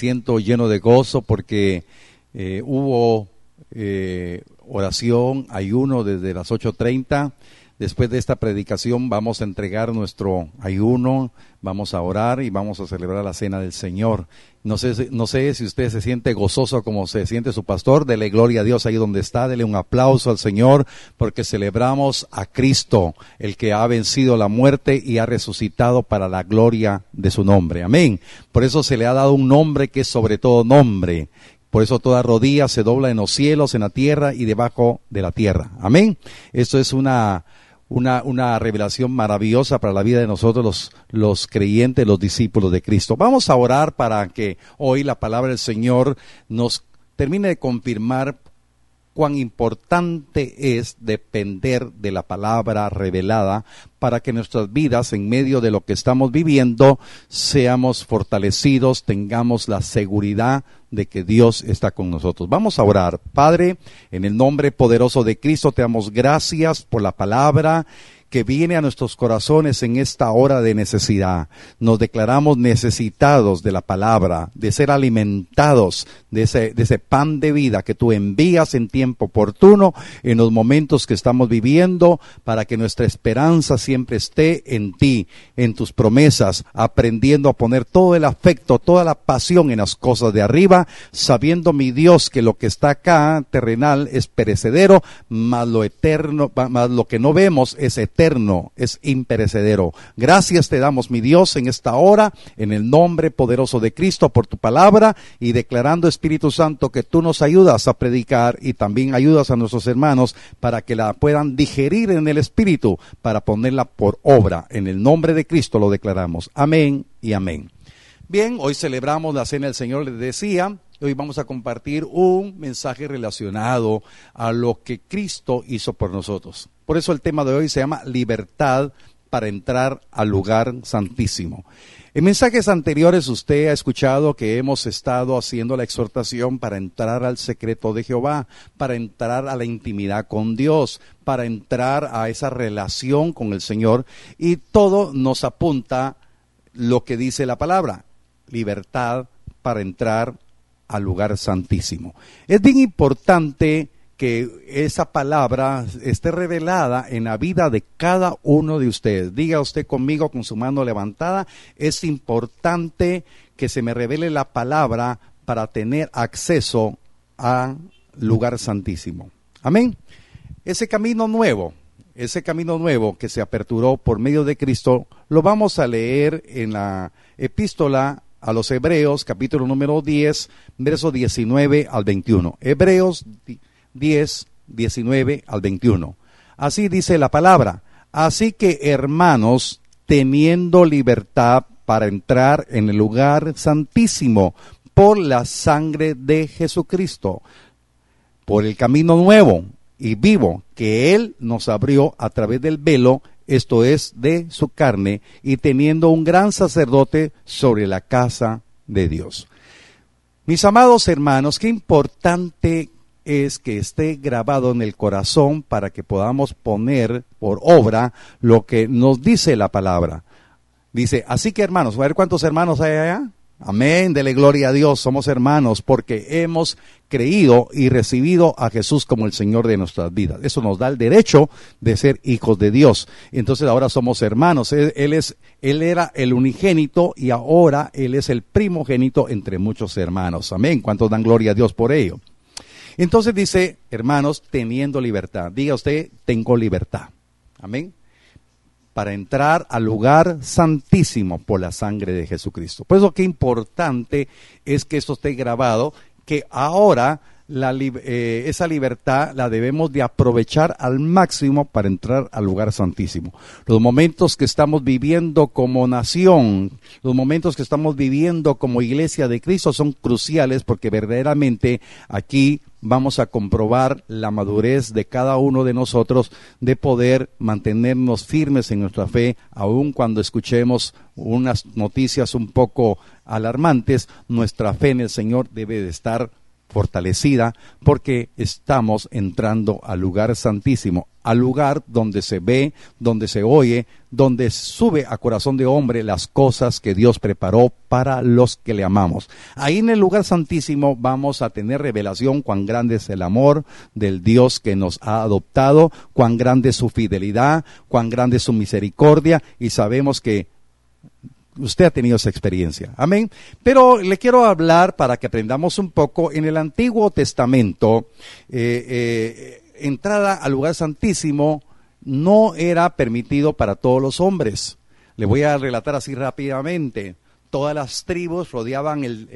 siento lleno de gozo porque eh, hubo eh, oración, ayuno desde las 8.30 Después de esta predicación vamos a entregar nuestro ayuno, vamos a orar y vamos a celebrar la cena del Señor. No sé, no sé si usted se siente gozoso como se siente su pastor, dele gloria a Dios ahí donde está, dele un aplauso al Señor porque celebramos a Cristo, el que ha vencido la muerte y ha resucitado para la gloria de su nombre. Amén. Por eso se le ha dado un nombre que es sobre todo nombre. Por eso toda rodilla se dobla en los cielos, en la tierra y debajo de la tierra. Amén. Esto es una una, una revelación maravillosa para la vida de nosotros los, los creyentes, los discípulos de Cristo. Vamos a orar para que hoy la palabra del Señor nos termine de confirmar cuán importante es depender de la palabra revelada para que nuestras vidas en medio de lo que estamos viviendo seamos fortalecidos, tengamos la seguridad de que Dios está con nosotros. Vamos a orar. Padre, en el nombre poderoso de Cristo te damos gracias por la palabra que viene a nuestros corazones en esta hora de necesidad. Nos declaramos necesitados de la palabra, de ser alimentados de ese, pan de vida que tú envías en tiempo oportuno, en los momentos que estamos viviendo, para que nuestra esperanza siempre esté en ti, en tus promesas, aprendiendo a poner todo el afecto, toda la pasión en las cosas de arriba, sabiendo, mi Dios, que lo que está acá, terrenal, es perecedero, más lo eterno, más lo que no vemos es eterno eterno, es imperecedero. Gracias te damos, mi Dios, en esta hora, en el nombre poderoso de Cristo, por tu palabra y declarando, Espíritu Santo, que tú nos ayudas a predicar y también ayudas a nuestros hermanos para que la puedan digerir en el Espíritu, para ponerla por obra. En el nombre de Cristo lo declaramos. Amén y amén. Bien, hoy celebramos la cena del Señor, les decía, Hoy vamos a compartir un mensaje relacionado a lo que Cristo hizo por nosotros. Por eso el tema de hoy se llama libertad para entrar al lugar santísimo. En mensajes anteriores usted ha escuchado que hemos estado haciendo la exhortación para entrar al secreto de Jehová, para entrar a la intimidad con Dios, para entrar a esa relación con el Señor y todo nos apunta lo que dice la palabra, libertad para entrar al lugar santísimo. Es bien importante que esa palabra esté revelada en la vida de cada uno de ustedes. Diga usted conmigo con su mano levantada, es importante que se me revele la palabra para tener acceso al lugar santísimo. Amén. Ese camino nuevo, ese camino nuevo que se aperturó por medio de Cristo, lo vamos a leer en la epístola a los Hebreos, capítulo número 10, verso 19 al 21. Hebreos 10, 19 al 21. Así dice la palabra. Así que, hermanos, teniendo libertad para entrar en el lugar santísimo por la sangre de Jesucristo, por el camino nuevo y vivo que Él nos abrió a través del velo, esto es, de su carne, y teniendo un gran sacerdote sobre la casa de Dios. Mis amados hermanos, qué importante es que esté grabado en el corazón para que podamos poner por obra lo que nos dice la palabra. Dice, así que hermanos, a ver cuántos hermanos hay allá. Amén, dele gloria a Dios, somos hermanos porque hemos creído y recibido a Jesús como el Señor de nuestras vidas. Eso nos da el derecho de ser hijos de Dios. Entonces ahora somos hermanos. Él, es, él era el unigénito y ahora Él es el primogénito entre muchos hermanos. Amén. ¿Cuántos dan gloria a Dios por ello? Entonces dice, hermanos, teniendo libertad. Diga usted, tengo libertad. Amén para entrar al lugar santísimo por la sangre de Jesucristo. Por eso qué importante es que esto esté grabado, que ahora la, eh, esa libertad la debemos de aprovechar al máximo para entrar al lugar santísimo. Los momentos que estamos viviendo como nación, los momentos que estamos viviendo como iglesia de Cristo son cruciales porque verdaderamente aquí vamos a comprobar la madurez de cada uno de nosotros de poder mantenernos firmes en nuestra fe, aun cuando escuchemos unas noticias un poco alarmantes, nuestra fe en el Señor debe de estar fortalecida porque estamos entrando al lugar santísimo, al lugar donde se ve, donde se oye, donde sube a corazón de hombre las cosas que Dios preparó para los que le amamos. Ahí en el lugar santísimo vamos a tener revelación cuán grande es el amor del Dios que nos ha adoptado, cuán grande es su fidelidad, cuán grande es su misericordia y sabemos que usted ha tenido esa experiencia. Amén. Pero le quiero hablar para que aprendamos un poco en el Antiguo Testamento. Eh, eh, entrada al lugar santísimo no era permitido para todos los hombres. Le voy a relatar así rápidamente. Todas las tribus rodeaban el,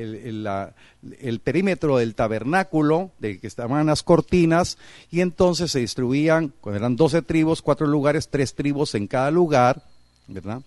el, perímetro del tabernáculo, de que estaban las cortinas, y entonces se distribuían, eran doce tribus, cuatro lugares, tres tribus en cada lugar, ¿verdad?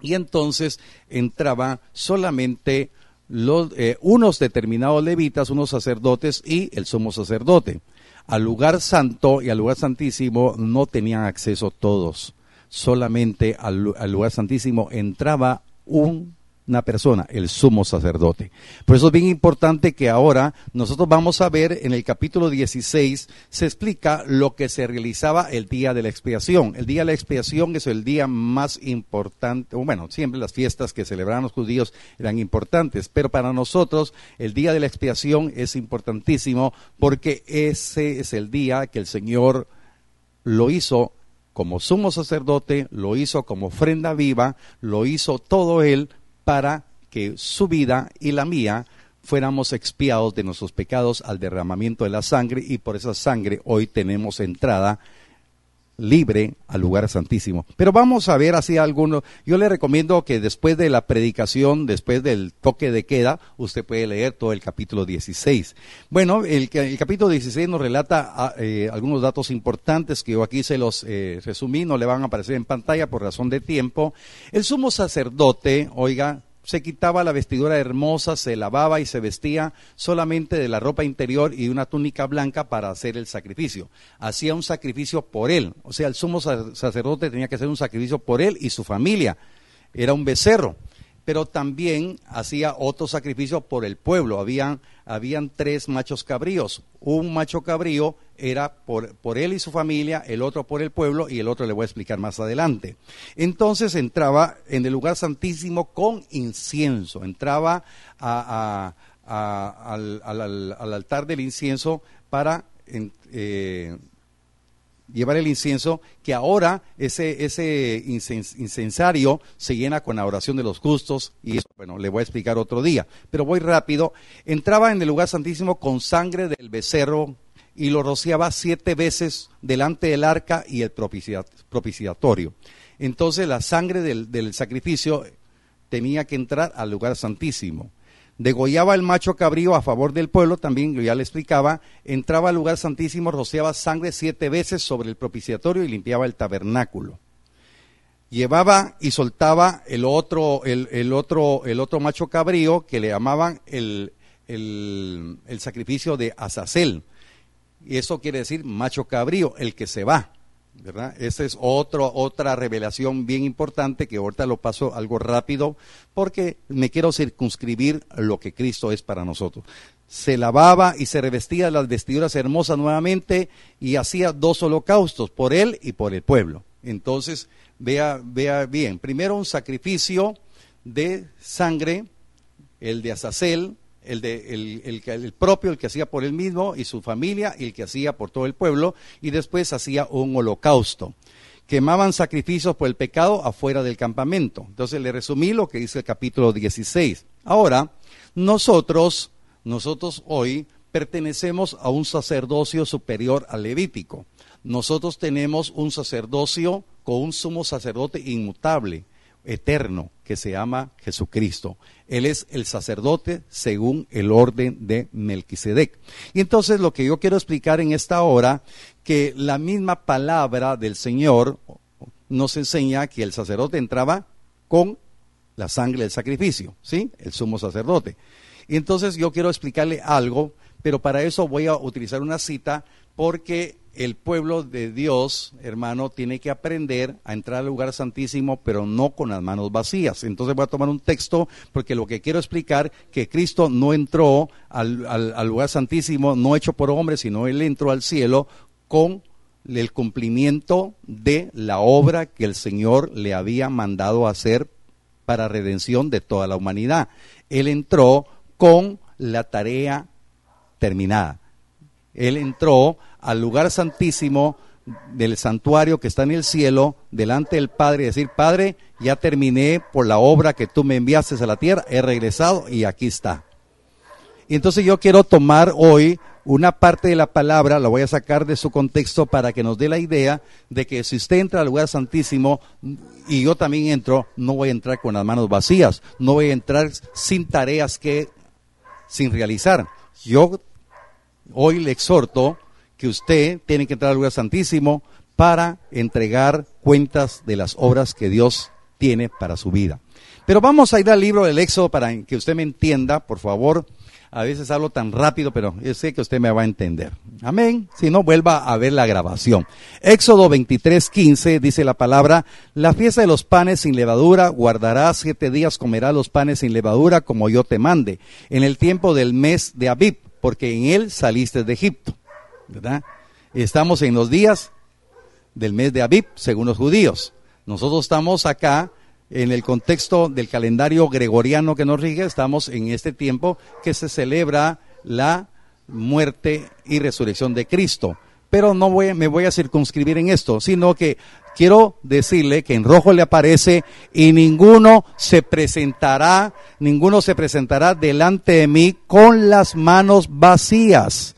Y entonces entraba solamente los, eh, unos determinados levitas, unos sacerdotes y el sumo sacerdote. Al lugar santo y al lugar santísimo no tenían acceso todos. Solamente al, al lugar santísimo entraba un una persona, el sumo sacerdote. Por eso es bien importante que ahora nosotros vamos a ver en el capítulo 16, se explica lo que se realizaba el día de la expiación. El día de la expiación es el día más importante, bueno, siempre las fiestas que celebraban los judíos eran importantes, pero para nosotros el día de la expiación es importantísimo porque ese es el día que el Señor lo hizo como sumo sacerdote, lo hizo como ofrenda viva, lo hizo todo él para que su vida y la mía fuéramos expiados de nuestros pecados al derramamiento de la sangre y por esa sangre hoy tenemos entrada libre al lugar santísimo. Pero vamos a ver así algunos. Yo le recomiendo que después de la predicación, después del toque de queda, usted puede leer todo el capítulo 16. Bueno, el, capítulo 16 nos relata ah, eh, algunos datos importantes que yo aquí se los eh, resumí, no le van a aparecer en pantalla por razón de tiempo. El sumo sacerdote, oiga, se quitaba la vestidura hermosa, se lavaba y se vestía solamente de la ropa interior y una túnica blanca para hacer el sacrificio. Hacía un sacrificio por él, o sea, el sumo sacerdote tenía que hacer un sacrificio por él y su familia. Era un becerro pero también hacía otro sacrificio por el pueblo. Habían, habían tres machos cabríos. Un macho cabrío era por, por, él y su familia, el otro por el pueblo y el otro le voy a explicar más adelante. Entonces entraba en el lugar santísimo con incienso, entraba al, altar del incienso para eh, llevar el incienso, que ahora ese, ese incensario se llena con la oración de los justos, y eso, bueno, le voy a explicar otro día, pero voy rápido. Entraba en el lugar santísimo con sangre del becerro y lo rociaba siete veces delante del arca y el propiciatorio. Entonces la sangre del, del sacrificio tenía que entrar al lugar santísimo degollaba el macho cabrío a favor del pueblo, también yo ya le explicaba, entraba al lugar santísimo, rociaba sangre siete veces sobre el propiciatorio y limpiaba el tabernáculo. Llevaba y soltaba el otro, el, otro, el otro macho cabrío que le llamaban el, el, el sacrificio de Azazel. Y eso quiere decir macho cabrío, el que se va. Esa es otro, otra revelación bien importante que ahorita lo paso algo rápido porque me quiero circunscribir lo que Cristo es para nosotros. Se lavaba y se revestía las vestiduras hermosas nuevamente y hacía dos holocaustos por él y por el pueblo. Entonces, vea, vea bien, primero un sacrificio de sangre, el de Azazel, el, de, el, el, propio, el que hacía por él mismo y su familia, y el que hacía por todo el pueblo, y después hacía un holocausto. Quemaban sacrificios por el pecado afuera del campamento. Entonces le resumí lo que dice el capítulo 16. Ahora, nosotros, nosotros hoy pertenecemos a un sacerdocio superior al levítico. Nosotros tenemos un sacerdocio con un sumo sacerdote inmutable eterno que se llama Jesucristo. Él es el sacerdote según el orden de Melquisedec. Y entonces lo que yo quiero explicar en esta hora, que la misma palabra del Señor nos enseña que el sacerdote entraba con la sangre del sacrificio, ¿sí? El sumo sacerdote. Y entonces yo quiero explicarle algo, pero para eso voy a utilizar una cita porque el pueblo de Dios, hermano, tiene que aprender a entrar al lugar santísimo, pero no con las manos vacías. Entonces voy a tomar un texto, porque lo que quiero explicar, que Cristo no entró al, al lugar santísimo, no hecho por hombres, sino Él entró al cielo con el cumplimiento de la obra que el Señor le había mandado hacer para redención de toda la humanidad. Él entró con la tarea terminada. Él entró al lugar santísimo del santuario que está en el cielo, delante del Padre, y decir, Padre, ya terminé por la obra que tú me enviaste a la tierra, he regresado y aquí está. Y entonces yo quiero tomar hoy una parte de la palabra, la voy a sacar de su contexto para que nos dé la idea de que si usted entra al lugar santísimo y yo también entro, no voy a entrar con las manos vacías, no voy a entrar sin tareas que, sin realizar. Yo hoy le exhorto que usted tiene que entrar al lugar santísimo para entregar cuentas de las obras que Dios tiene para su vida. Pero vamos a ir al libro del Éxodo para que usted me entienda, por favor. A veces hablo tan rápido, pero yo sé que usted me va a entender. Amén. Si no, vuelva a ver la grabación. Éxodo 23, 15 dice la palabra, la fiesta de los panes sin levadura, guardarás siete días, comerás los panes sin levadura como yo te mande, en el tiempo del mes de Abib, porque en él saliste de Egipto. Estamos en los días del mes de Abib, según los judíos. Nosotros estamos acá en el contexto del calendario gregoriano que nos rige, estamos en este tiempo que se celebra la muerte y resurrección de Cristo. Pero no voy, me voy a circunscribir en esto, sino que quiero decirle que en rojo le aparece y ninguno se presentará, ninguno se presentará delante de mí con las manos vacías.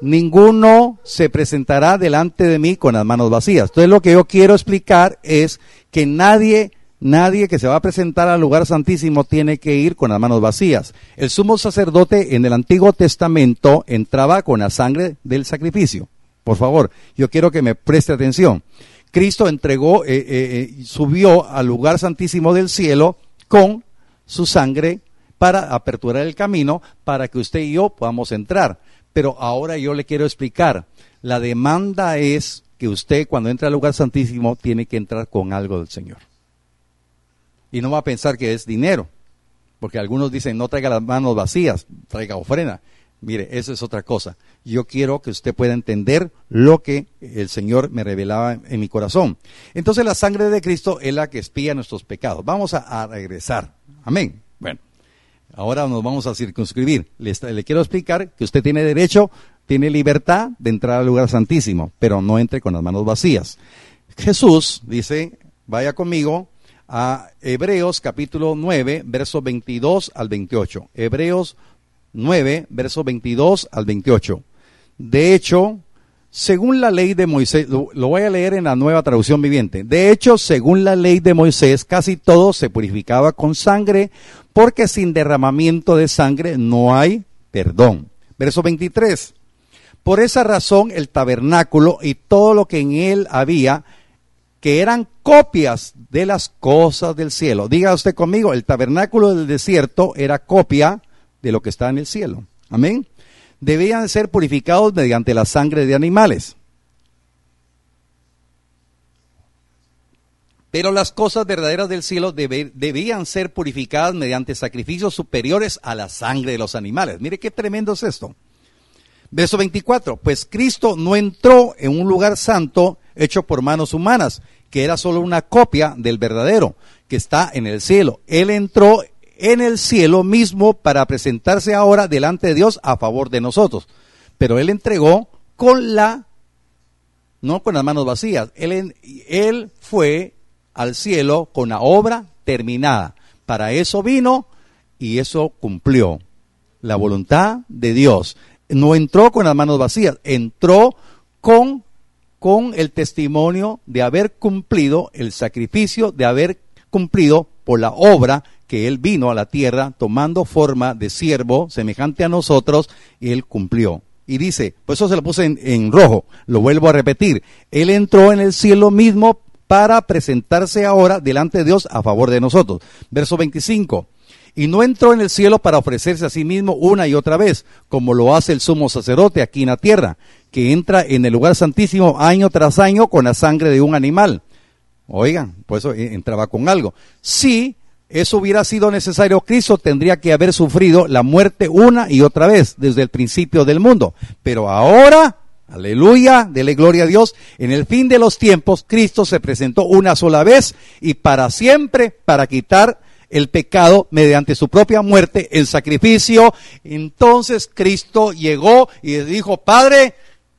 Ninguno se presentará delante de mí con las manos vacías. Entonces lo que yo quiero explicar es que nadie, nadie que se va a presentar al lugar santísimo tiene que ir con las manos vacías. El sumo sacerdote en el Antiguo Testamento entraba con la sangre del sacrificio. Por favor, yo quiero que me preste atención. Cristo entregó, eh, eh, eh, subió al lugar santísimo del cielo con su sangre para aperturar el camino para que usted y yo podamos entrar. Pero ahora yo le quiero explicar. La demanda es que usted cuando entra al lugar santísimo tiene que entrar con algo del Señor. Y no va a pensar que es dinero, porque algunos dicen no traiga las manos vacías, traiga ofrenda. Mire, eso es otra cosa. Yo quiero que usted pueda entender lo que el Señor me revelaba en mi corazón. Entonces la sangre de Cristo es la que espía nuestros pecados. Vamos a, a regresar. Amén. Bueno, ahora nos vamos a circunscribir. Le, quiero explicar que usted tiene derecho tiene libertad de entrar al lugar santísimo, pero no entre con las manos vacías. Jesús dice, vaya conmigo a Hebreos capítulo 9, versos 22 al 28. Hebreos 9, versos 22 al 28. De hecho, según la ley de Moisés, lo, voy a leer en la nueva traducción viviente. De hecho, según la ley de Moisés, casi todo se purificaba con sangre, porque sin derramamiento de sangre no hay perdón. Verso 23. Por esa razón el tabernáculo y todo lo que en él había, que eran copias de las cosas del cielo. Diga usted conmigo, el tabernáculo del desierto era copia de lo que está en el cielo. Amén. Debían ser purificados mediante la sangre de animales. Pero las cosas verdaderas del cielo debían ser purificadas mediante sacrificios superiores a la sangre de los animales. Mire qué tremendo es esto. Verso 24, pues Cristo no entró en un lugar santo hecho por manos humanas, que era solo una copia del verdadero, que está en el cielo. Él entró en el cielo mismo para presentarse ahora delante de Dios a favor de nosotros. Pero Él entregó con la, no con las manos vacías, Él, él fue al cielo con la obra terminada. Para eso vino y eso cumplió la voluntad de Dios no entró con las manos vacías, entró con, con el testimonio de haber cumplido el sacrificio, de haber cumplido por la obra que él vino a la tierra tomando forma de siervo semejante a nosotros y él cumplió. Y dice, pues eso se lo puse en, rojo, lo vuelvo a repetir, él entró en el cielo mismo para presentarse ahora delante de Dios a favor de nosotros. Verso 25. y no entró en el cielo para ofrecerse a sí mismo una y otra vez, como lo hace el sumo sacerdote aquí en la tierra, que entra en el lugar santísimo año tras año con la sangre de un animal. Oigan, por eso entraba con algo. Si eso hubiera sido necesario, Cristo tendría que haber sufrido la muerte una y otra vez desde el principio del mundo. Pero ahora, aleluya, dele gloria a Dios, en el fin de los tiempos, Cristo se presentó una sola vez y para siempre para quitar el pecado mediante su propia muerte en sacrificio. Entonces Cristo llegó y dijo, Padre,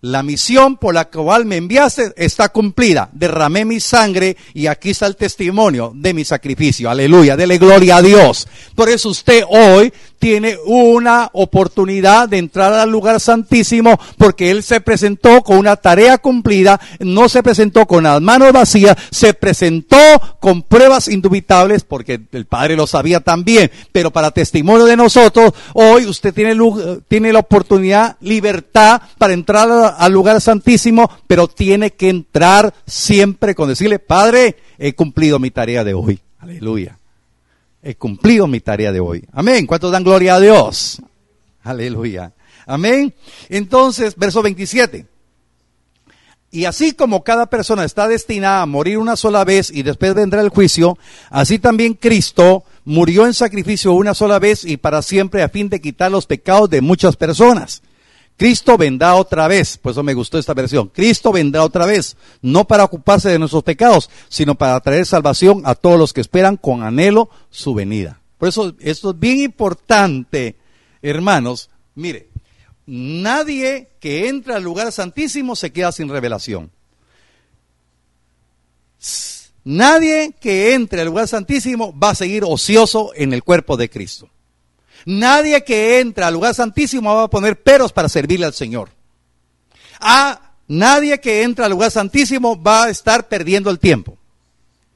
la misión por la cual me enviaste está cumplida. Derramé mi sangre y aquí está el testimonio de mi sacrificio. Aleluya, dele gloria a Dios. Por eso usted hoy tiene una oportunidad de entrar al lugar santísimo porque Él se presentó con una tarea cumplida, no se presentó con las manos vacías, se presentó con pruebas indubitables porque el Padre lo sabía también, pero para testimonio de nosotros, hoy usted tiene, tiene la oportunidad, libertad para entrar al lugar santísimo, pero tiene que entrar siempre con decirle, Padre, he cumplido mi tarea de hoy. Aleluya he cumplido mi tarea de hoy. Amén. ¿Cuántos dan gloria a Dios? Aleluya. Amén. Entonces, verso 27. Y así como cada persona está destinada a morir una sola vez y después vendrá el juicio, así también Cristo murió en sacrificio una sola vez y para siempre a fin de quitar los pecados de muchas personas. Cristo vendrá otra vez, por eso me gustó esta versión. Cristo vendrá otra vez, no para ocuparse de nuestros pecados, sino para traer salvación a todos los que esperan con anhelo su venida. Por eso esto es bien importante, hermanos. Mire, nadie que entra al lugar santísimo se queda sin revelación. Nadie que entre al lugar santísimo va a seguir ocioso en el cuerpo de Cristo. Nadie que entra al lugar santísimo va a poner peros para servirle al Señor. A nadie que entra al lugar santísimo va a estar perdiendo el tiempo.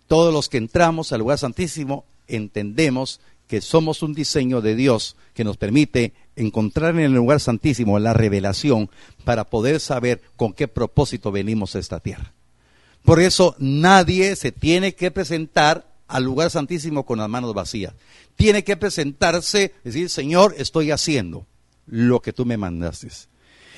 Todos los que entramos al lugar santísimo entendemos que somos un diseño de Dios que nos permite encontrar en el lugar santísimo la revelación para poder saber con qué propósito venimos a esta tierra. Por eso nadie se tiene que presentar al lugar santísimo con las manos vacías tiene que presentarse, decir, Señor, estoy haciendo lo que tú me mandaste.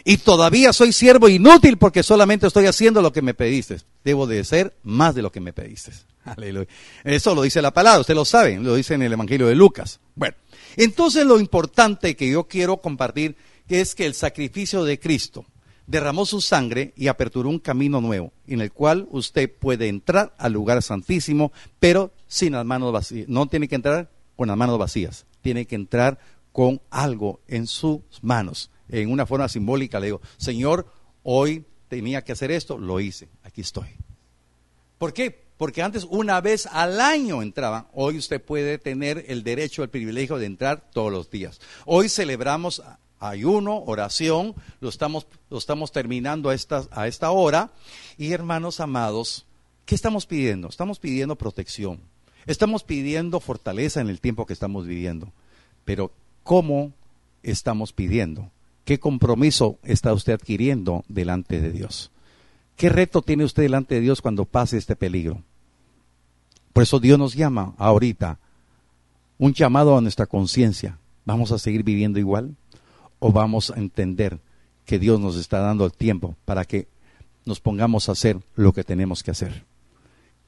Y todavía soy siervo inútil porque solamente estoy haciendo lo que me pediste. Debo de ser más de lo que me pediste. Aleluya. Eso lo dice la palabra, usted lo sabe, lo dice en el Evangelio de Lucas. Bueno, entonces lo importante que yo quiero compartir es que el sacrificio de Cristo derramó su sangre y aperturó un camino nuevo, en el cual usted puede entrar al lugar santísimo, pero sin las manos vacías. No tiene que entrar con las manos vacías, tiene que entrar con algo en sus manos. En una forma simbólica le digo, Señor, hoy tenía que hacer esto, lo hice, aquí estoy. ¿Por qué? Porque antes una vez al año entraba, hoy usted puede tener el derecho, el privilegio de entrar todos los días. Hoy celebramos ayuno, oración, lo estamos, lo estamos terminando a esta, a esta hora. Y hermanos amados, ¿qué estamos pidiendo? Estamos pidiendo protección. Estamos pidiendo fortaleza en el tiempo que estamos viviendo, pero ¿cómo estamos pidiendo? ¿Qué compromiso está usted adquiriendo delante de Dios? ¿Qué reto tiene usted delante de Dios cuando pase este peligro? Por eso Dios nos llama ahorita, un llamado a nuestra conciencia. ¿Vamos a seguir viviendo igual? ¿O vamos a entender que Dios nos está dando el tiempo para que nos pongamos a hacer lo que tenemos que hacer?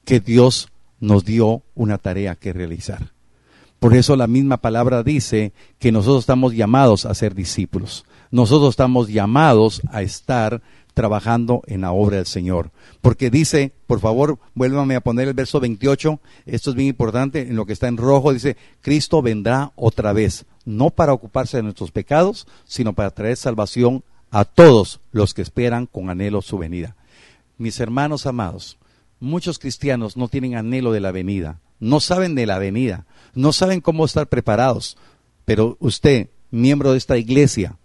Que Dios nos dio una tarea que realizar. Por eso la misma palabra dice que nosotros estamos llamados a ser discípulos. Nosotros estamos llamados a estar trabajando en la obra del Señor. Porque dice, por favor, vuélvame a poner el verso 28, esto es bien importante, en lo que está en rojo dice, Cristo vendrá otra vez, no para ocuparse de nuestros pecados, sino para traer salvación a todos los que esperan con anhelo su venida. Mis hermanos amados, Muchos cristianos no tienen anhelo de la venida, no saben de la venida, no saben cómo estar preparados. Pero usted, miembro de esta iglesia,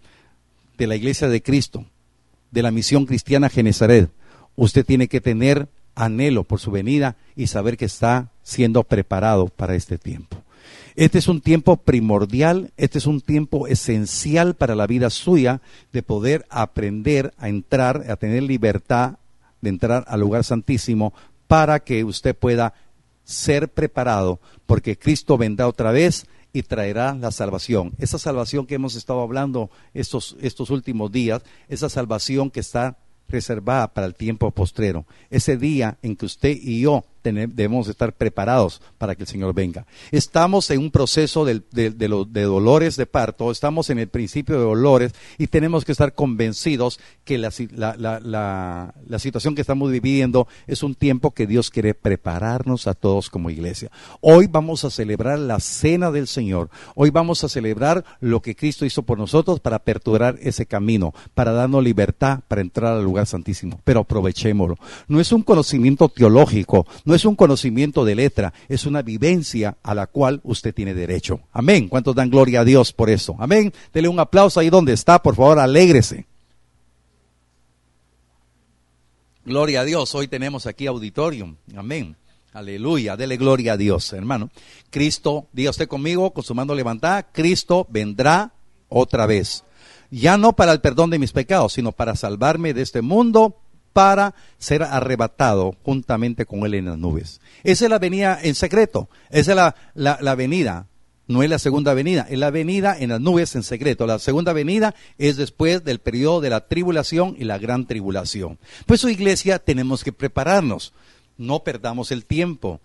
de la iglesia de Cristo, de la misión cristiana Genezaret, usted tiene que tener anhelo por su venida y saber que está siendo preparado para este tiempo. Este es un tiempo primordial, este es un tiempo esencial para la vida suya de poder aprender a entrar, a tener libertad de entrar al lugar santísimo para que usted pueda ser preparado, porque Cristo vendrá otra vez y traerá la salvación. Esa salvación que hemos estado hablando estos, estos últimos días, esa salvación que está reservada para el tiempo postrero, ese día en que usted y yo debemos estar preparados para que el Señor venga. Estamos en un proceso de, de, de, dolores de parto, estamos en el principio de dolores y tenemos que estar convencidos que la, la, la, situación que estamos viviendo es un tiempo que Dios quiere prepararnos a todos como iglesia. Hoy vamos a celebrar la cena del Señor, hoy vamos a celebrar lo que Cristo hizo por nosotros para aperturar ese camino, para darnos libertad para entrar al lugar santísimo, pero aprovechémoslo. No es un conocimiento teológico, no es un conocimiento de letra, es una vivencia a la cual usted tiene derecho. Amén. ¿Cuántos dan gloria a Dios por eso? Amén. Dele un aplauso ahí donde está, por favor, alégrese. Gloria a Dios. Hoy tenemos aquí auditorium. Amén. Aleluya. Dele gloria a Dios, hermano. Cristo, diga usted conmigo, con su mano levantada, Cristo vendrá otra vez. Ya no para el perdón de mis pecados, sino para salvarme de este mundo para ser arrebatado juntamente con él en las nubes. Esa es la venida en secreto, esa es la, la, venida, no es la segunda venida, es la venida en las nubes en secreto. La segunda venida es después del periodo de la tribulación y la gran tribulación. Pues su iglesia tenemos que prepararnos, no perdamos el tiempo,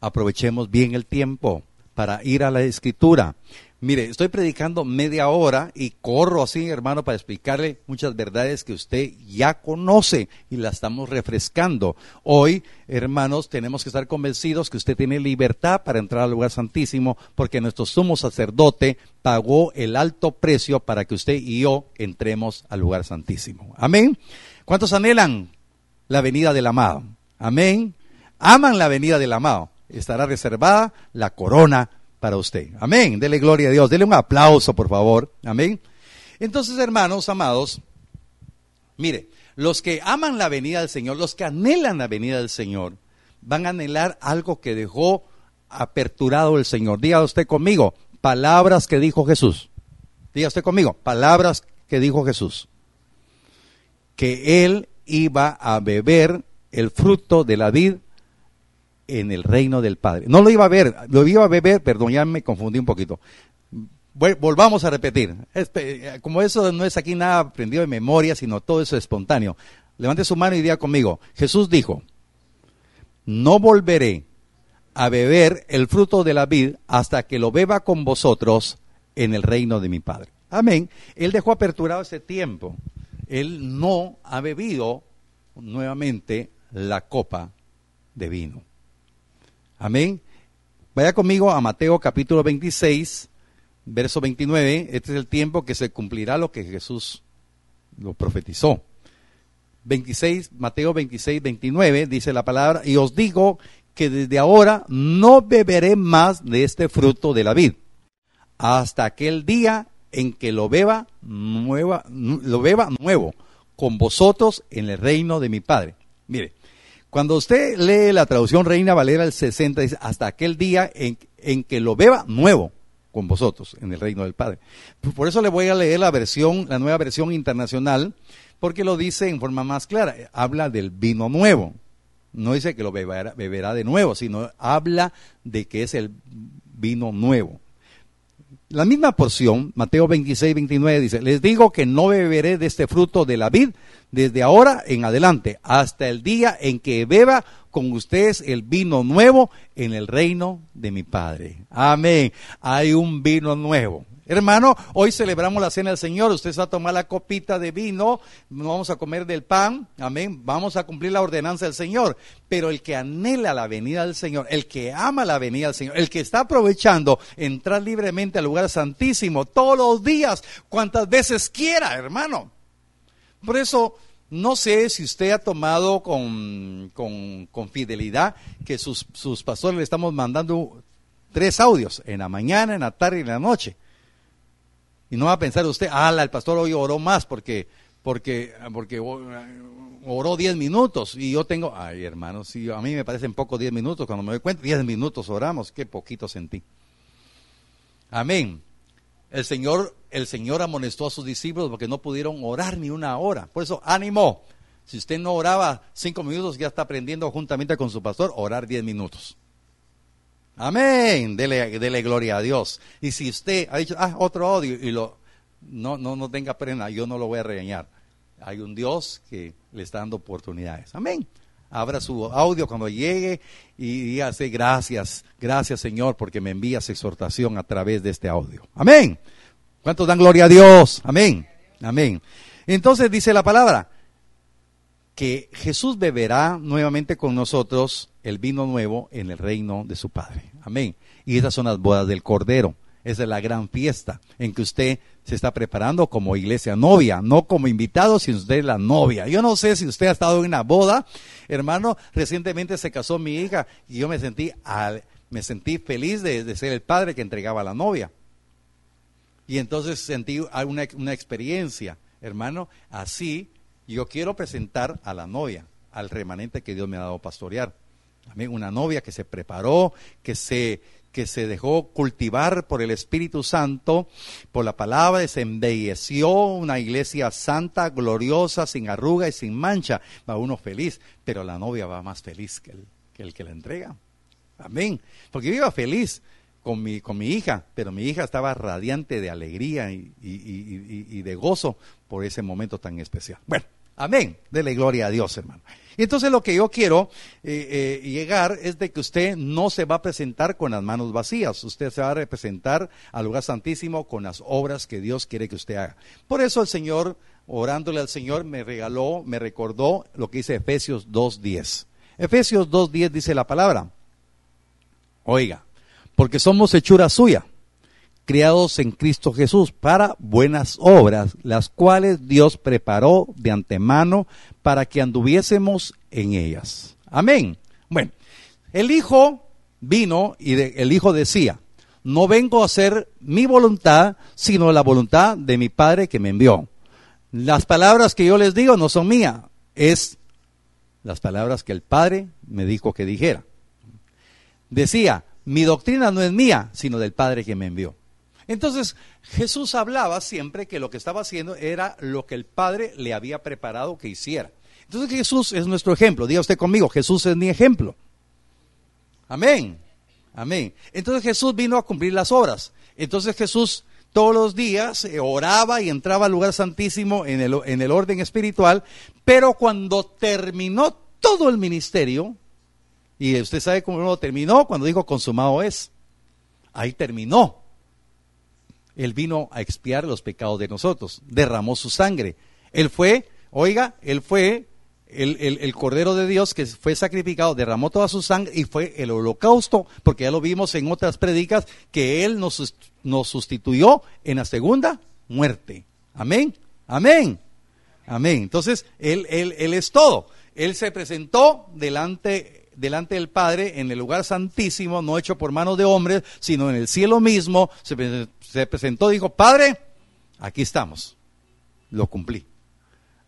aprovechemos bien el tiempo para ir a la escritura. Mire, estoy predicando media hora y corro así, hermano, para explicarle muchas verdades que usted ya conoce y la estamos refrescando. Hoy, hermanos, tenemos que estar convencidos que usted tiene libertad para entrar al lugar santísimo porque nuestro sumo sacerdote pagó el alto precio para que usted y yo entremos al lugar santísimo. Amén. ¿Cuántos anhelan la venida del amado? Amén. Aman la venida del amado. Estará reservada la corona para usted. Amén. Dele gloria a Dios. Dele un aplauso, por favor. Amén. Entonces, hermanos amados, mire, los que aman la venida del Señor, los que anhelan la venida del Señor, van a anhelar algo que dejó aperturado el Señor. Diga usted conmigo, palabras que dijo Jesús. Diga usted conmigo, palabras que dijo Jesús. Que él iba a beber el fruto de la vid en el reino del Padre. No lo iba a ver, lo iba a beber, perdón, ya me confundí un poquito. Volvamos a repetir. Como eso no es aquí nada aprendido de memoria, sino todo eso es espontáneo. Levante su mano y diga conmigo. Jesús dijo, no volveré a beber el fruto de la vid hasta que lo beba con vosotros en el reino de mi Padre. Amén. Él dejó aperturado ese tiempo. Él no ha bebido nuevamente la copa de vino. Amén. Vaya conmigo a Mateo capítulo 26, verso 29. Este es el tiempo que se cumplirá lo que Jesús lo profetizó. 26, Mateo 26, 29 dice la palabra, y os digo que desde ahora no beberé más de este fruto de la vid, hasta aquel día en que lo beba, lo beba nuevo con vosotros en el reino de mi Padre. Mire, cuando usted lee la traducción Reina Valera del 60, dice, hasta aquel día en, en, que lo beba nuevo con vosotros en el reino del Padre. Por eso le voy a leer la versión, la nueva versión internacional, porque lo dice en forma más clara. Habla del vino nuevo. No dice que lo beberá, beberá de nuevo, sino habla de que es el vino nuevo. La misma porción, Mateo 26, 29 dice, les digo que no beberé de este fruto de la vid desde ahora en adelante, hasta el día en que beba con ustedes el vino nuevo en el reino de mi Padre. Amén. Hay un vino nuevo. Hermano, hoy celebramos la cena del Señor. Usted va a tomar la copita de vino, vamos a comer del pan, amén. Vamos a cumplir la ordenanza del Señor. Pero el que anhela la venida del Señor, el que ama la venida del Señor, el que está aprovechando entrar libremente al lugar santísimo todos los días, cuantas veces quiera, hermano. Por eso, no sé si usted ha tomado con, con, fidelidad que sus, sus pastores le estamos mandando tres audios, en la mañana, en la tarde y en la noche. Y no va a pensar usted, ah, el pastor hoy oró más porque, porque, porque oró 10 minutos y yo tengo, ay hermano, si a mí me parecen poco 10 minutos, cuando me doy cuenta, 10 minutos oramos, qué poquito sentí. Amén. El Señor, el Señor amonestó a sus discípulos porque no pudieron orar ni una hora. Por eso, ánimo. Si usted no oraba cinco minutos, ya está aprendiendo juntamente con su pastor orar 10 minutos. Amén. Dele, dele gloria a Dios. Y si usted ha dicho, ah, otro audio, y lo, no, no, no tenga pena, yo no lo voy a regañar. Hay un Dios que le está dando oportunidades. Amén. Abra su audio cuando llegue y dígase gracias, gracias Señor porque me envías exhortación a través de este audio. Amén. ¿Cuántos dan gloria a Dios? Amén. Amén. Entonces dice la palabra que Jesús beberá nuevamente con nosotros el vino nuevo en el reino de su Padre. Amén. Y esas son las bodas del Cordero. Esa es la gran fiesta en que usted se está preparando como iglesia novia, no como invitado, sino usted es la novia. Yo no sé si usted ha estado en una boda, hermano, recientemente se casó mi hija y yo me sentí, me sentí feliz de, ser el padre que entregaba a la novia. Y entonces sentí una, una experiencia, hermano, así yo quiero presentar a la novia, al remanente que Dios me ha dado pastorear. Amén. Una novia que se preparó, que se, que se dejó cultivar por el Espíritu Santo, por la palabra, se embelleció una iglesia santa, gloriosa, sin arruga y sin mancha. Va uno feliz, pero la novia va más feliz que el que, el que la entrega. Amén. Porque yo iba feliz con mi, con mi hija, pero mi hija estaba radiante de alegría y, y de gozo por ese momento tan especial. Bueno, amén. Dele gloria a Dios, hermano. Y entonces lo que yo quiero eh, eh, llegar es de que usted no se va a presentar con las manos vacías, usted se va a representar al lugar santísimo con las obras que Dios quiere que usted haga. Por eso el Señor, orándole al Señor, me regaló, me recordó lo que dice Efesios 2.10. Efesios 2.10 dice la palabra, oiga, porque somos hechura suya criados en Cristo Jesús para buenas obras, las cuales Dios preparó de antemano para que anduviésemos en ellas. Amén. Bueno, el Hijo vino y el Hijo decía, no vengo a hacer mi voluntad, sino la voluntad de mi Padre que me envió. Las palabras que yo les digo no son mías, es las palabras que el Padre me dijo que dijera. Decía, mi doctrina no es mía, sino del Padre que me envió. Entonces Jesús hablaba siempre que lo que estaba haciendo era lo que el Padre le había preparado que hiciera. Entonces Jesús es nuestro ejemplo. Diga usted conmigo, Jesús es mi ejemplo. Amén. Amén. Entonces Jesús vino a cumplir las obras. Entonces Jesús todos los días eh, oraba y entraba al lugar santísimo en el, en el orden espiritual, pero cuando terminó todo el ministerio, y usted sabe cómo lo terminó, cuando dijo consumado es, ahí terminó. Él vino a expiar los pecados de nosotros, derramó su sangre. Él fue, oiga, Él fue el, Cordero de Dios que fue sacrificado, derramó toda su sangre y fue el holocausto, porque ya lo vimos en otras predicas, que Él nos, nos sustituyó en la segunda muerte. Amén, amén, amén. Entonces, Él, él, él es todo. Él se presentó delante delante del Padre en el lugar santísimo, no hecho por manos de hombres, sino en el cielo mismo, se, se presentó y dijo, Padre, aquí estamos, lo cumplí.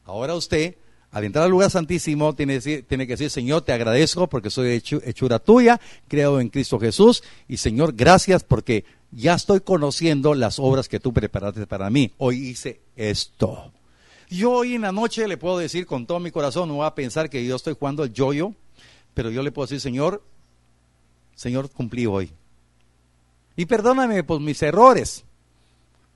Ahora usted, al entrar al lugar santísimo, tiene, tiene que decir, Señor, te agradezco porque soy hechura tuya, creado en Cristo Jesús, y Señor, gracias porque ya estoy conociendo las obras que tú preparaste para mí. Hoy hice esto. Yo hoy en la noche le puedo decir con todo mi corazón, no va a pensar que yo estoy jugando el yoyo, pero yo le puedo decir, Señor, Señor, cumplí hoy. Y perdóname por mis errores.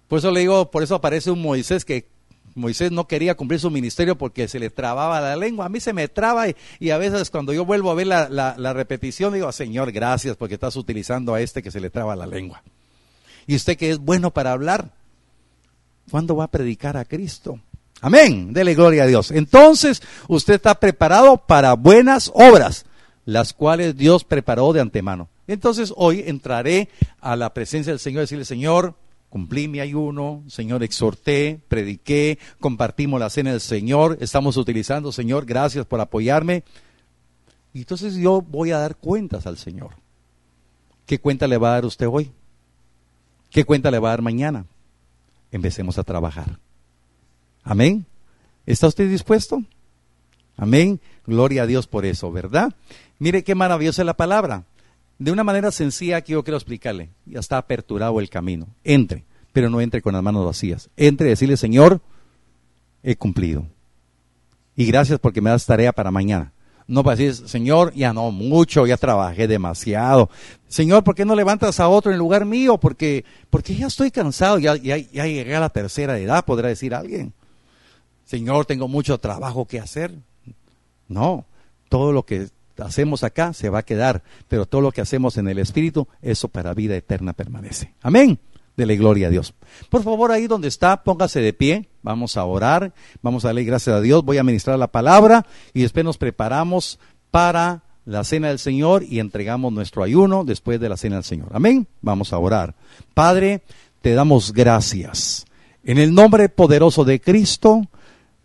Por eso le digo, por eso aparece un Moisés que Moisés no quería cumplir su ministerio porque se le trababa la lengua. A mí se me traba y, a veces cuando yo vuelvo a ver la, la, repetición digo, Señor, gracias porque estás utilizando a este que se le traba la lengua. Y usted que es bueno para hablar, ¿cuándo va a predicar a Cristo? Amén, dele gloria a Dios. Entonces, usted está preparado para buenas obras las cuales Dios preparó de antemano. Entonces hoy entraré a la presencia del Señor y decirle, Señor, cumplí mi ayuno, Señor, exhorté, prediqué, compartimos la cena del Señor, estamos utilizando, Señor, gracias por apoyarme. Y entonces yo voy a dar cuentas al Señor. ¿Qué cuenta le va a dar usted hoy? ¿Qué cuenta le va a dar mañana? Empecemos a trabajar. Amén. ¿Está usted dispuesto? Amén. Gloria a Dios por eso, ¿verdad? Mire qué maravillosa es la palabra. De una manera sencilla que yo quiero explicarle. Ya está aperturado el camino. Entre, pero no entre con las manos vacías. Entre y decirle, Señor, he cumplido. Y gracias porque me das tarea para mañana. No para decir, Señor, ya no mucho, ya trabajé demasiado. Señor, ¿por qué no levantas a otro en lugar mío? Porque, porque ya estoy cansado, ya, ya, ya llegué a la tercera edad, podrá decir alguien. Señor, tengo mucho trabajo que hacer. No, todo lo que hacemos acá se va a quedar, pero todo lo que hacemos en el Espíritu, eso para vida eterna permanece. Amén. De la gloria a Dios. Por favor, ahí donde está, póngase de pie. Vamos a orar. Vamos a darle gracias a Dios. Voy a ministrar la palabra y después nos preparamos para la cena del Señor y entregamos nuestro ayuno después de la cena del Señor. Amén. Vamos a orar. Padre, te damos gracias. En el nombre poderoso de Cristo,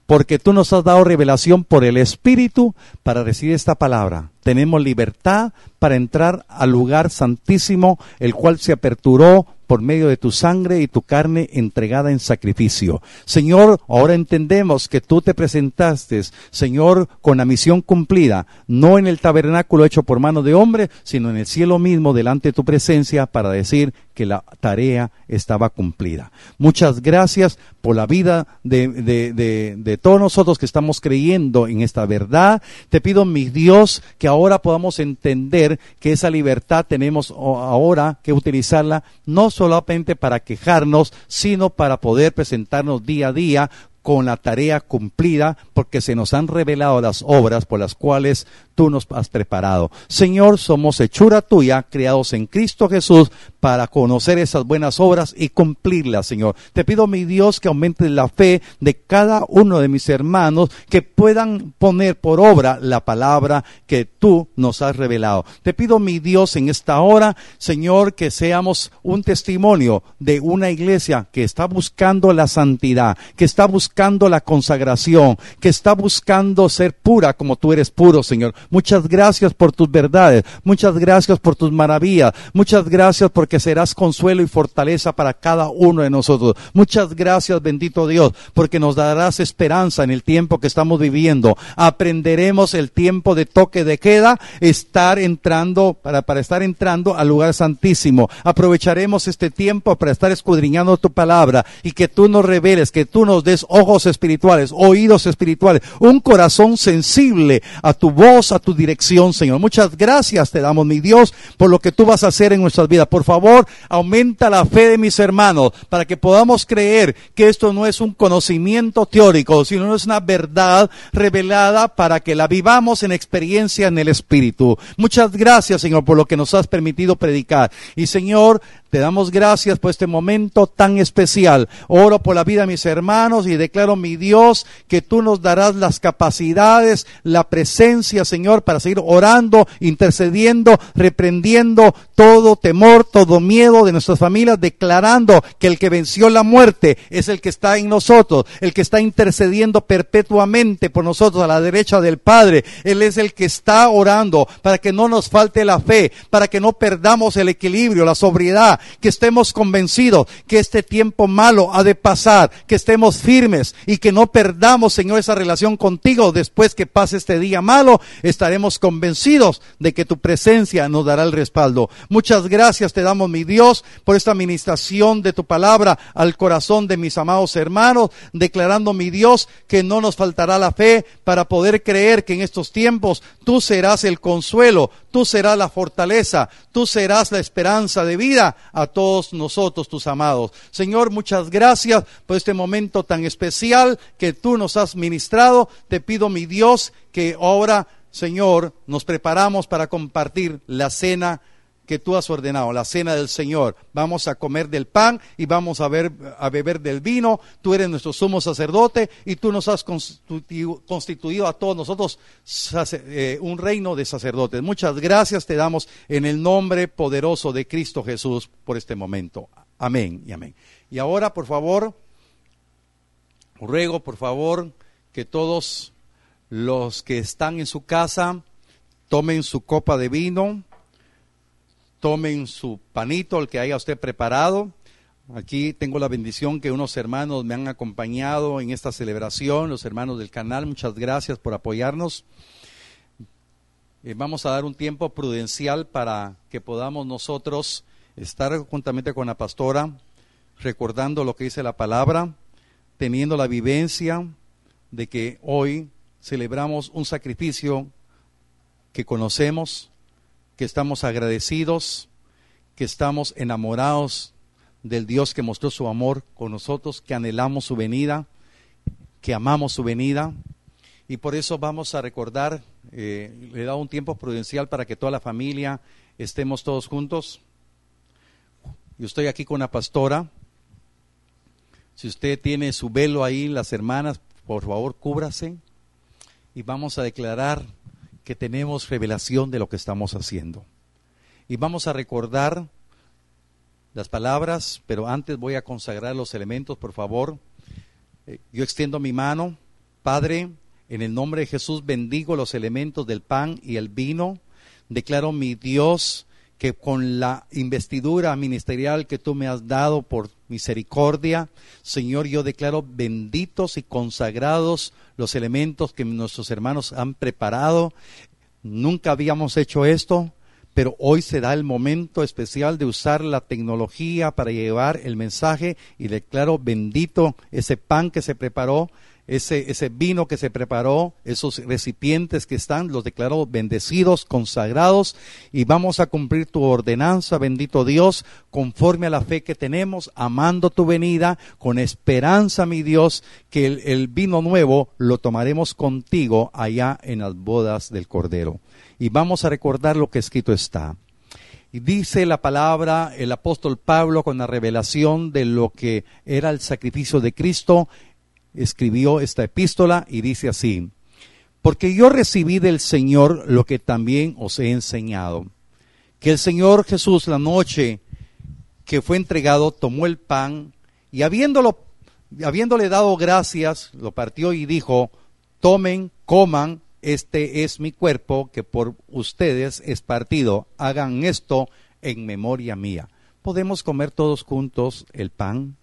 porque tú nos has dado revelación por el Espíritu para recibir esta palabra. Tenemos libertad para entrar al lugar santísimo, el cual se aperturó por medio de tu sangre y tu carne entregada en sacrificio. Señor, ahora entendemos que tú te presentaste, Señor, con la misión cumplida, no en el tabernáculo hecho por mano de hombre, sino en el cielo mismo delante de tu presencia para decir que la tarea estaba cumplida. Muchas gracias por la vida de, de, todos nosotros que estamos creyendo en esta verdad. Te pido, mi Dios, que ahora podamos entender que esa libertad tenemos ahora que utilizarla no solamente para quejarnos, sino para poder presentarnos día a día con la tarea cumplida, porque se nos han revelado las obras por las cuales tú nos has preparado. Señor, somos hechura tuya, creados en Cristo Jesús, para conocer esas buenas obras y cumplirlas, Señor. Te pido, mi Dios, que aumente la fe de cada uno de mis hermanos, que puedan poner por obra la palabra que tú nos has revelado. Te pido, mi Dios, en esta hora, Señor, que seamos un testimonio de una iglesia que está buscando la santidad, que está buscando la consagración, que está buscando ser pura como tú eres puro, Señor. Muchas gracias por tus verdades. Muchas gracias por tus maravillas. Muchas gracias porque serás consuelo y fortaleza para cada uno de nosotros. Muchas gracias, bendito Dios, porque nos darás esperanza en el tiempo que estamos viviendo. Aprenderemos el tiempo de toque de queda, estar entrando, para, para estar entrando al lugar santísimo. Aprovecharemos este tiempo para estar escudriñando tu palabra y que tú nos reveles, que tú nos des ojos espirituales, oídos espirituales, un corazón sensible a tu voz, a tu dirección, Señor. Muchas gracias te damos, mi Dios, por lo que tú vas a hacer en nuestras vidas. Por favor, aumenta la fe de mis hermanos para que podamos creer que esto no es un conocimiento teórico, sino es una verdad revelada para que la vivamos en experiencia en el Espíritu. Muchas gracias, Señor, por lo que nos has permitido predicar. Y, Señor, te damos gracias por este momento tan especial. Oro por la vida de mis hermanos y declaro, mi Dios, que tú nos darás las capacidades, la presencia, Señor, para seguir orando, intercediendo, reprendiendo todo temor, todo miedo de nuestras familias, declarando que el que venció la muerte es el que está en nosotros, el que está intercediendo perpetuamente por nosotros a la derecha del Padre. Él es el que está orando para que no nos falte la fe, para que no perdamos el equilibrio, la sobriedad, que estemos convencidos que este tiempo malo ha de pasar, que estemos firmes y que no perdamos, Señor, esa relación contigo después que pase este día malo, estaremos convencidos de que tu presencia nos dará el respaldo. Muchas gracias te damos, mi Dios, por esta administración de tu palabra al corazón de mis amados hermanos, declarando, mi Dios, que no nos faltará la fe para poder creer que en estos tiempos tú serás el consuelo, tú serás la fortaleza, tú serás la esperanza de vida a todos nosotros, tus amados. Señor, muchas gracias por este momento tan especial que tú nos has ministrado. Te pido, mi Dios, que ahora, Señor, nos preparamos para compartir la cena que tú has ordenado, la cena del Señor. Vamos a comer del pan y vamos a, ver, a beber del vino. Tú eres nuestro sumo sacerdote y tú nos has constituido, a todos nosotros eh, un reino de sacerdotes. Muchas gracias te damos en el nombre poderoso de Cristo Jesús por este momento. Amén y amén. Y ahora, por favor, ruego, por favor, que todos los que están en su casa tomen su copa de vino tomen su panito, el que haya usted preparado. Aquí tengo la bendición que unos hermanos me han acompañado en esta celebración, los hermanos del canal, muchas gracias por apoyarnos. Eh, vamos a dar un tiempo prudencial para que podamos nosotros estar juntamente con la pastora, recordando lo que dice la palabra, teniendo la vivencia de que hoy celebramos un sacrificio que conocemos, que estamos agradecidos, que estamos enamorados del Dios que mostró su amor con nosotros, que anhelamos su venida, que amamos su venida. Y por eso vamos a recordar, eh, le he dado un tiempo prudencial para que toda la familia estemos todos juntos. Yo estoy aquí con la pastora. Si usted tiene su velo ahí, las hermanas, por favor, cúbrase. Y vamos a declarar que tenemos revelación de lo que estamos haciendo. Y vamos a recordar las palabras, pero antes voy a consagrar los elementos, por favor. Eh, yo extiendo mi mano. Padre, en el nombre de Jesús bendigo los elementos del pan y el vino. Declaro mi Dios que con la investidura ministerial que tú me has dado por misericordia, Señor, yo declaro benditos y consagrados los elementos que nuestros hermanos han preparado. Nunca habíamos hecho esto, pero hoy será el momento especial de usar la tecnología para llevar el mensaje y declaro bendito ese pan que se preparó ese, vino que se preparó, esos recipientes que están, los declaró bendecidos, consagrados, y vamos a cumplir tu ordenanza, bendito Dios, conforme a la fe que tenemos, amando tu venida, con esperanza, mi Dios, que el, el vino nuevo lo tomaremos contigo allá en las bodas del Cordero. Y vamos a recordar lo que escrito está. Y dice la palabra el apóstol Pablo con la revelación de lo que era el sacrificio de Cristo escribió esta epístola y dice así, porque yo recibí del Señor lo que también os he enseñado, que el Señor Jesús la noche que fue entregado tomó el pan y habiéndolo, habiéndole dado gracias, lo partió y dijo, tomen, coman, este es mi cuerpo que por ustedes es partido, hagan esto en memoria mía. ¿Podemos comer todos juntos el pan?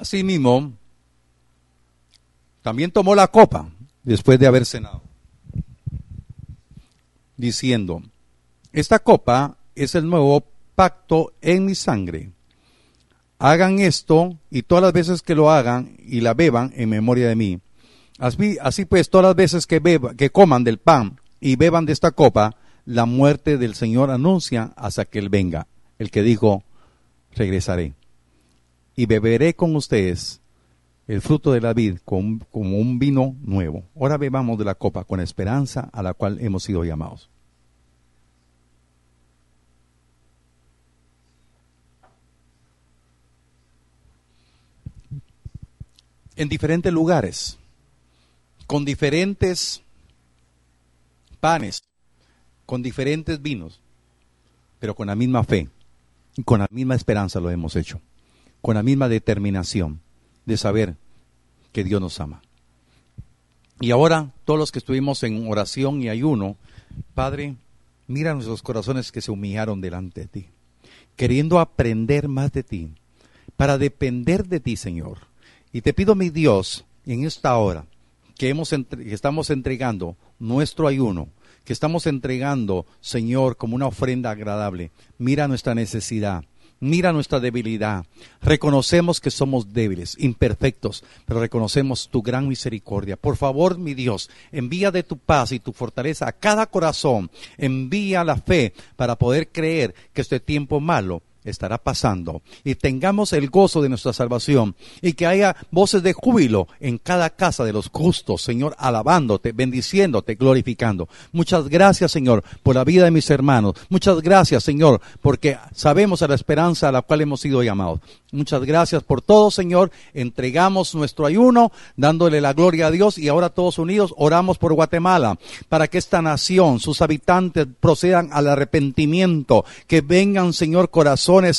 Asimismo, también tomó la copa después de haber cenado, diciendo, esta copa es el nuevo pacto en mi sangre. Hagan esto y todas las veces que lo hagan y la beban en memoria de mí. Así, pues, todas las veces que, beba, que coman del pan y beban de esta copa, la muerte del Señor anuncia hasta que Él venga. El que dijo, regresaré y beberé con ustedes el fruto de la vid como un vino nuevo. Ahora bebamos de la copa con esperanza a la cual hemos sido llamados. En diferentes lugares, con diferentes panes, con diferentes vinos, pero con la misma fe y con la misma esperanza lo hemos hecho con la misma determinación de saber que Dios nos ama. Y ahora, todos los que estuvimos en oración y ayuno, Padre, mira nuestros corazones que se humillaron delante de ti, queriendo aprender más de ti, para depender de ti, Señor. Y te pido, mi Dios, en esta hora, que, hemos que estamos entregando nuestro ayuno, que estamos entregando, Señor, como una ofrenda agradable, mira nuestra necesidad, mira nuestra debilidad. Reconocemos que somos débiles, imperfectos, pero reconocemos tu gran misericordia. Por favor, mi Dios, envía de tu paz y tu fortaleza a cada corazón. Envía la fe para poder creer que este tiempo malo estará pasando y tengamos el gozo de nuestra salvación y que haya voces de júbilo en cada casa de los justos, Señor, alabándote, bendiciéndote, glorificando. Muchas gracias, Señor, por la vida de mis hermanos. Muchas gracias, Señor, porque sabemos a la esperanza a la cual hemos sido llamados. Muchas gracias por todo, Señor. Entregamos nuestro ayuno, dándole la gloria a Dios y ahora todos unidos oramos por Guatemala, para que esta nación, sus habitantes procedan al arrepentimiento, que vengan, Señor,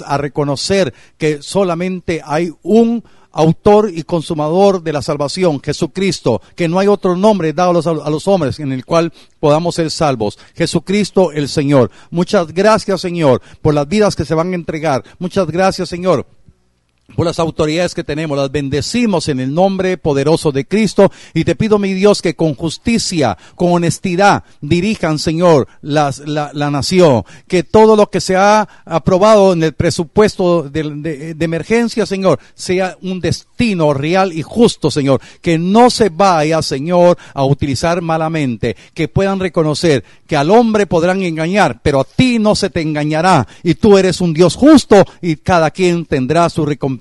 a reconocer que solamente hay un autor y consumador de la salvación, Jesucristo, que no hay otro nombre dado a los, hombres en el cual podamos ser salvos. Jesucristo el Señor. Muchas gracias, Señor, por las vidas que se van a entregar. Muchas gracias, Señor por las autoridades que tenemos, las bendecimos en el nombre poderoso de Cristo y te pido, mi Dios, que con justicia, con honestidad dirijan, Señor, las, la, la, nación, que todo lo que se ha aprobado en el presupuesto de, de, de, emergencia, Señor, sea un destino real y justo, Señor, que no se vaya, Señor, a utilizar malamente, que puedan reconocer que al hombre podrán engañar, pero a ti no se te engañará. Y tú eres un Dios justo y cada quien tendrá su recompensa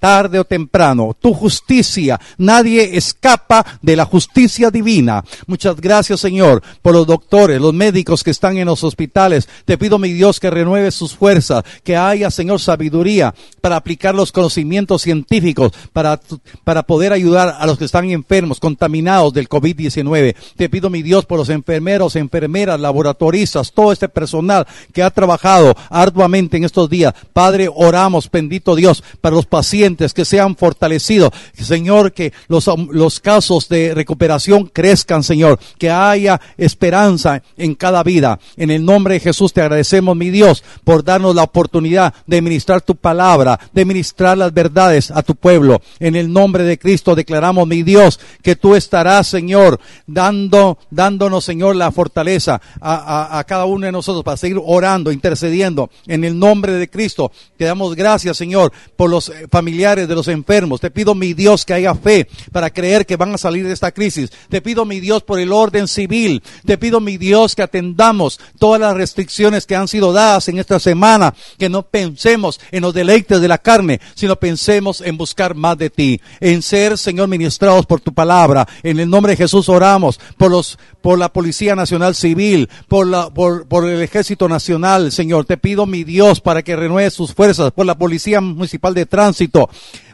tarde o temprano. Tu justicia, nadie escapa de la justicia divina. Muchas gracias, Señor, por los doctores, los médicos que están en los hospitales. Te pido, mi Dios, que renueve sus fuerzas, que haya, Señor, sabiduría para aplicar los conocimientos científicos, para, para poder ayudar a los que están enfermos, contaminados del COVID-19. Te pido, mi Dios, por los enfermeros, enfermeras, laboratoristas, todo este personal que ha trabajado arduamente en estos días. Padre, oramos, bendito Dios, para los pacientes que sean fortalecidos. Señor, que los, los casos de recuperación crezcan, Señor, que haya esperanza en cada vida. En el nombre de Jesús te agradecemos, mi Dios, por darnos la oportunidad de ministrar tu palabra, de ministrar las verdades a tu pueblo. En el nombre de Cristo declaramos, mi Dios, que tú estarás, Señor, dando, dándonos, Señor, la fortaleza a, a, a cada uno de nosotros para seguir orando, intercediendo. En el nombre de Cristo te damos gracias, Señor, por los familiares de los enfermos. Te pido, mi Dios, que haya fe para creer que van a salir de esta crisis. Te pido, mi Dios, por el orden civil. Te pido, mi Dios, que atendamos todas las restricciones que han sido dadas en esta semana. Que no pensemos en los deleites de la carne, sino pensemos en buscar más de ti, en ser, Señor, ministrados por tu palabra. En el nombre de Jesús oramos por los, por la Policía Nacional Civil, por la, por, por el Ejército Nacional, Señor. Te pido, mi Dios, para que renueve sus fuerzas, por la Policía Municipal de Tránsito,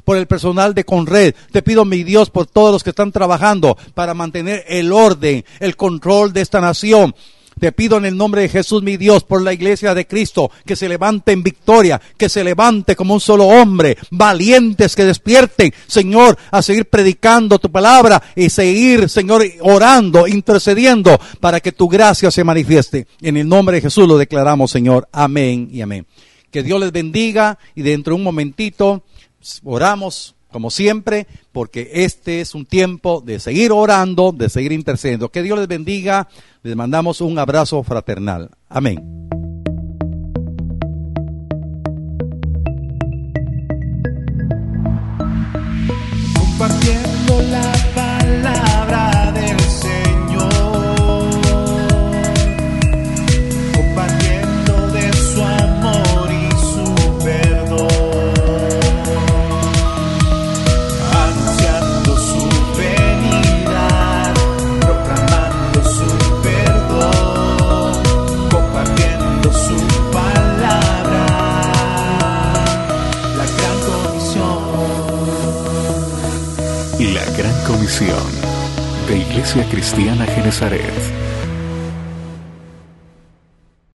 por el personal de Conred. Te pido, mi Dios, por todos los que están trabajando para mantener el orden, el control de esta nación. Te pido en el nombre de Jesús, mi Dios, por la iglesia de Cristo, que se levante en victoria, que se levante como un solo hombre, valientes que despierten, Señor, a seguir predicando tu palabra y seguir, Señor, orando, intercediendo para que tu gracia se manifieste. En el nombre de Jesús lo declaramos, Señor. Amén y amén. Que Dios les bendiga y dentro de un momentito oramos como siempre, porque este es un tiempo de seguir orando, de seguir intercediendo. Que Dios les bendiga. Les mandamos un abrazo fraternal. Amén. Iglesia Cristiana Genezaret.